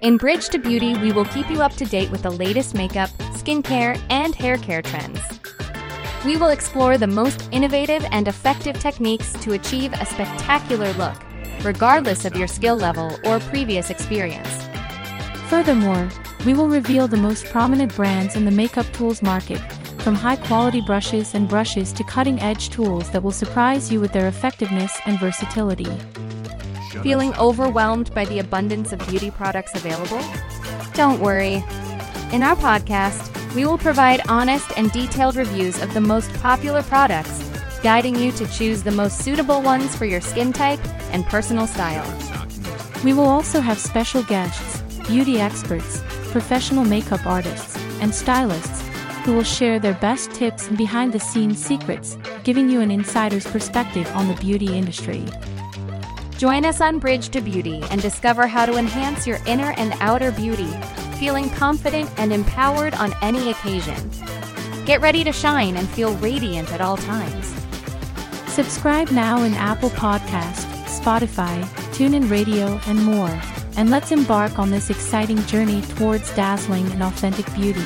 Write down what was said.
In Bridge to Beauty, we will keep you up to date with the latest makeup, skincare, and hair care trends. We will explore the most innovative and effective techniques to achieve a spectacular look, regardless of your skill level or previous experience. Furthermore, we will reveal the most prominent brands in the makeup tools market, from high quality brushes and brushes to cutting edge tools that will surprise you with their effectiveness and versatility. Feeling overwhelmed by the abundance of beauty products available? Don't worry. In our podcast, we will provide honest and detailed reviews of the most popular products, guiding you to choose the most suitable ones for your skin type and personal style. We will also have special guests, beauty experts, professional makeup artists, and stylists who will share their best tips and behind the scenes secrets, giving you an insider's perspective on the beauty industry. Join us on Bridge to Beauty and discover how to enhance your inner and outer beauty, feeling confident and empowered on any occasion. Get ready to shine and feel radiant at all times. Subscribe now in Apple Podcast, Spotify, TuneIn Radio, and more. And let's embark on this exciting journey towards dazzling and authentic beauty.